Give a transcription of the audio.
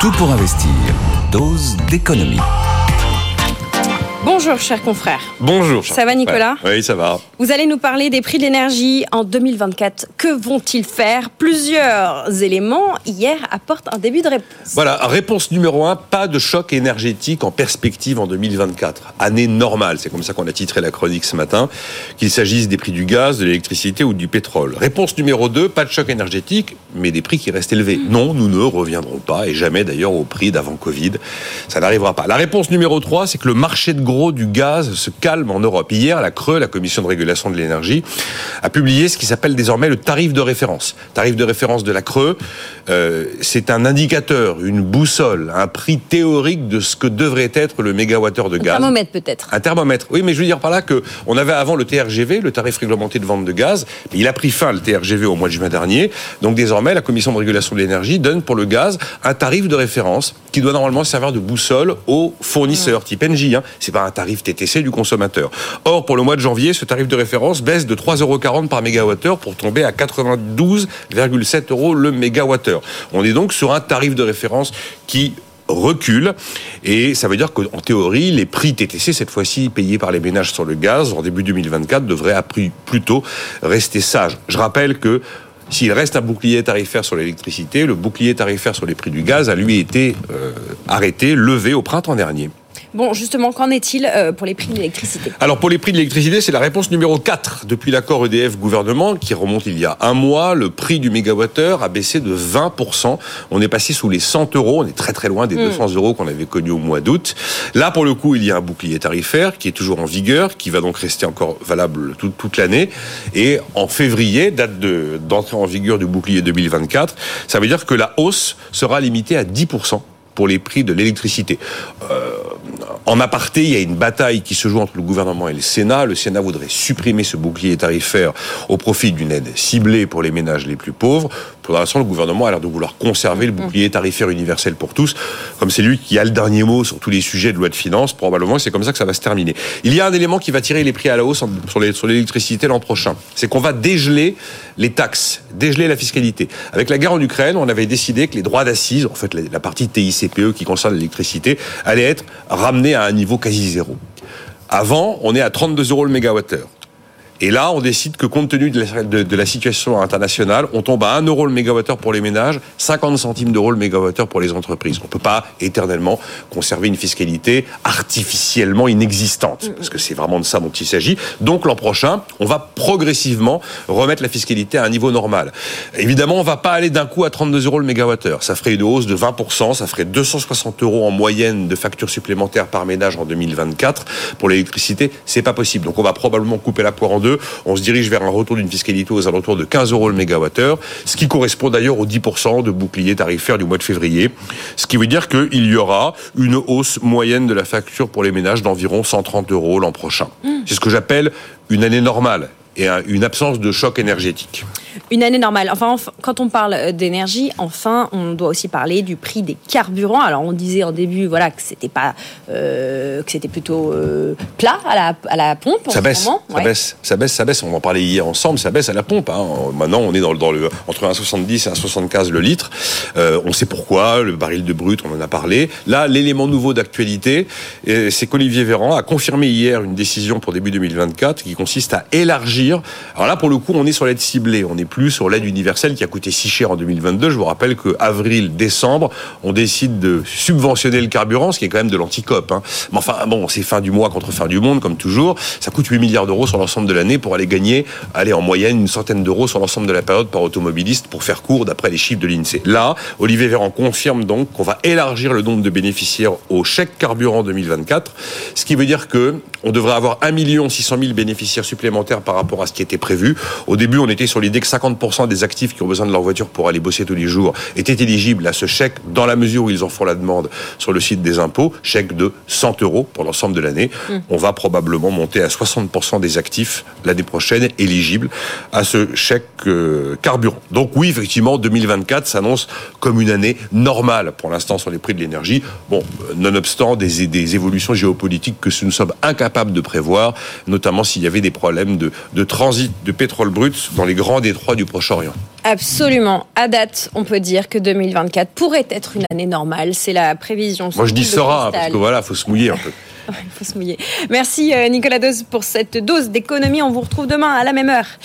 Tout pour investir. Dose d'économie. Bonjour, chers confrères. Bonjour. Ça va, Nicolas? Oui, ça va. Vous allez nous parler des prix de l'énergie en 2024. Que vont-ils faire? Plusieurs éléments hier apportent un début de réponse. Voilà, réponse numéro un, pas de choc énergétique en perspective en 2024. Année normale, c'est comme ça qu'on a titré la chronique ce matin, qu'il s'agisse des prix du gaz, de l'électricité ou du pétrole. Réponse numéro deux, pas de choc énergétique, mais des prix qui restent élevés. Mm. Non, nous ne reviendrons pas, et jamais d'ailleurs au prix d'avant Covid. Ça n'arrivera pas. La réponse numéro trois, c'est que le marché de gros du gaz se calme en Europe. Hier, la Creux, la Commission de régulation de l'énergie, a publié ce qui s'appelle désormais le tarif de référence. Tarif de référence de la Creux, euh, c'est un indicateur, une boussole, un prix théorique de ce que devrait être le mégawattheure de Un gaz. thermomètre peut-être. Un thermomètre. Oui, mais je veux dire par là que on avait avant le TRGV, le tarif réglementé de vente de gaz, mais il a pris fin le TRGV au mois de juin dernier. Donc désormais, la Commission de régulation de l'énergie donne pour le gaz un tarif de référence qui doit normalement servir de boussole aux fournisseurs type Engie. Hein. C'est pas un tarif TTC du consommateur. Or, pour le mois de janvier, ce tarif de référence baisse de 3,40 euros par mégawattheure pour tomber à 92,7 euros le mégawattheure. On est donc sur un tarif de référence qui recule et ça veut dire qu'en théorie les prix TTC cette fois-ci payés par les ménages sur le gaz en début 2024 devraient à prix plutôt rester sages. Je rappelle que s'il reste un bouclier tarifaire sur l'électricité, le bouclier tarifaire sur les prix du gaz a lui été euh, arrêté, levé au printemps dernier. Bon, justement, qu'en est-il euh, pour les prix de l'électricité? Alors pour les prix de l'électricité, c'est la réponse numéro 4 depuis l'accord EDF-gouvernement qui remonte il y a un mois. Le prix du mégawattheure a baissé de 20%. On est passé sous les 100 euros. On est très très loin des 200 euros qu'on avait connus au mois d'août. Là, pour le coup, il y a un bouclier tarifaire qui est toujours en vigueur, qui va donc rester encore valable toute, toute l'année. Et en février, date de- d'entrée en vigueur du bouclier 2024, ça veut dire que la hausse sera limitée à 10% pour les prix de l'électricité. Euh, en aparté, il y a une bataille qui se joue entre le gouvernement et le Sénat. Le Sénat voudrait supprimer ce bouclier tarifaire au profit d'une aide ciblée pour les ménages les plus pauvres. Pour l'instant, le gouvernement a l'air de vouloir conserver le bouclier tarifaire universel pour tous. Comme c'est lui qui a le dernier mot sur tous les sujets de loi de finances, probablement c'est comme ça que ça va se terminer. Il y a un élément qui va tirer les prix à la hausse sur l'électricité l'an prochain. C'est qu'on va dégeler les taxes, dégeler la fiscalité. Avec la guerre en Ukraine, on avait décidé que les droits d'assises, en fait la, partie TICPE qui concerne l'électricité, allait être ramenée à un niveau quasi zéro. Avant, on est à 32 euros le mégawattheure. Et là, on décide que compte tenu de la, de- de la situation internationale, on tombe à 1 euro le mégawattheure pour les ménages, 50 centimes d'euros le mégawattheure pour les entreprises. On ne peut pas éternellement conserver une fiscalité artificiellement inexistante, parce que c'est vraiment de ça dont il s'agit. Donc l'an prochain, on va progressivement remettre la fiscalité à un niveau normal. Évidemment, on va pas aller d'un coup à 32 euros le mégawattheure. Ça ferait une hausse de 20%, ça ferait 260 euros en moyenne de factures supplémentaires par ménage en 2024. Pour l'électricité, c'est pas possible. Donc on va probablement couper la poire en deux. On se dirige vers un retour d'une fiscalité aux alentours de 15 euros le mégawattheure, ce qui correspond d'ailleurs aux 10% de bouclier tarifaire du mois de février. Ce qui veut dire qu'il y aura une hausse moyenne de la facture pour les ménages d'environ 130 euros l'an prochain. C'est ce que j'appelle une année normale et un- une absence de choc énergétique. Une année normale. Enfin, enf- quand on parle euh, d'énergie, enfin, on doit aussi parler du prix des carburants. Alors, on disait en début, voilà, que c'était pas, euh, que c'était plutôt euh, plat à la, à la pompe. en Ça ce baisse, moment. ça Ouais. baisse, ça baisse, ça baisse. On en parlait hier ensemble, ça baisse à la pompe. hein. Maintenant, on est dans, le- dans le entre 1,70 et 1,75 le litre. Euh, on sait pourquoi. Le baril de brut, on en a parlé. Là, l'élément nouveau d'actualité, c'est qu'Olivier Véran a confirmé hier une décision pour début 2024 qui consiste à élargir. Alors là, pour le coup, on est sur l'aide ciblée. On plus sur l'aide universelle qui a coûté si cher en 2022. Je vous rappelle que avril, décembre, on décide de subventionner le carburant, ce qui est quand même de l'anticope. Hein. Mais enfin, bon, c'est fin du mois contre fin du monde, comme toujours. Ça coûte 8 milliards d'euros sur l'ensemble de l'année pour aller gagner, aller en moyenne une centaine d'euros sur l'ensemble de la période par automobiliste pour faire court d'après les chiffres de l'INSEE. Là, Olivier Véran confirme donc qu'on va élargir le nombre de bénéficiaires au chèque carburant 2024, ce qui veut dire que on devrait avoir 1 600 000 bénéficiaires supplémentaires par rapport à ce qui était prévu. Au début, on était sur l'idée que 50% des actifs qui ont besoin de leur voiture pour aller bosser tous les jours étaient éligibles à ce chèque dans la mesure où ils en font la demande sur le site des impôts, chèque de 100 euros pour l'ensemble de l'année. On va probablement monter à 60% des actifs l'année prochaine éligibles à ce chèque euh, carburant. Donc oui, effectivement, 2024 s'annonce comme une année normale pour l'instant sur les prix de l'énergie. Bon, euh, nonobstant des, des évolutions géopolitiques que nous sommes incapables incapable de prévoir, notamment s'il y avait des problèmes de, de transit de pétrole brut dans les grands détroits du Proche-Orient. Absolument. À date, on peut dire que 2024 pourrait être une année normale. C'est la prévision. Moi, je dis sera, parce que voilà, faut se mouiller un peu. Il faut se mouiller. Merci euh, Nicolas Dose pour cette dose d'économie. On vous retrouve demain à la même heure.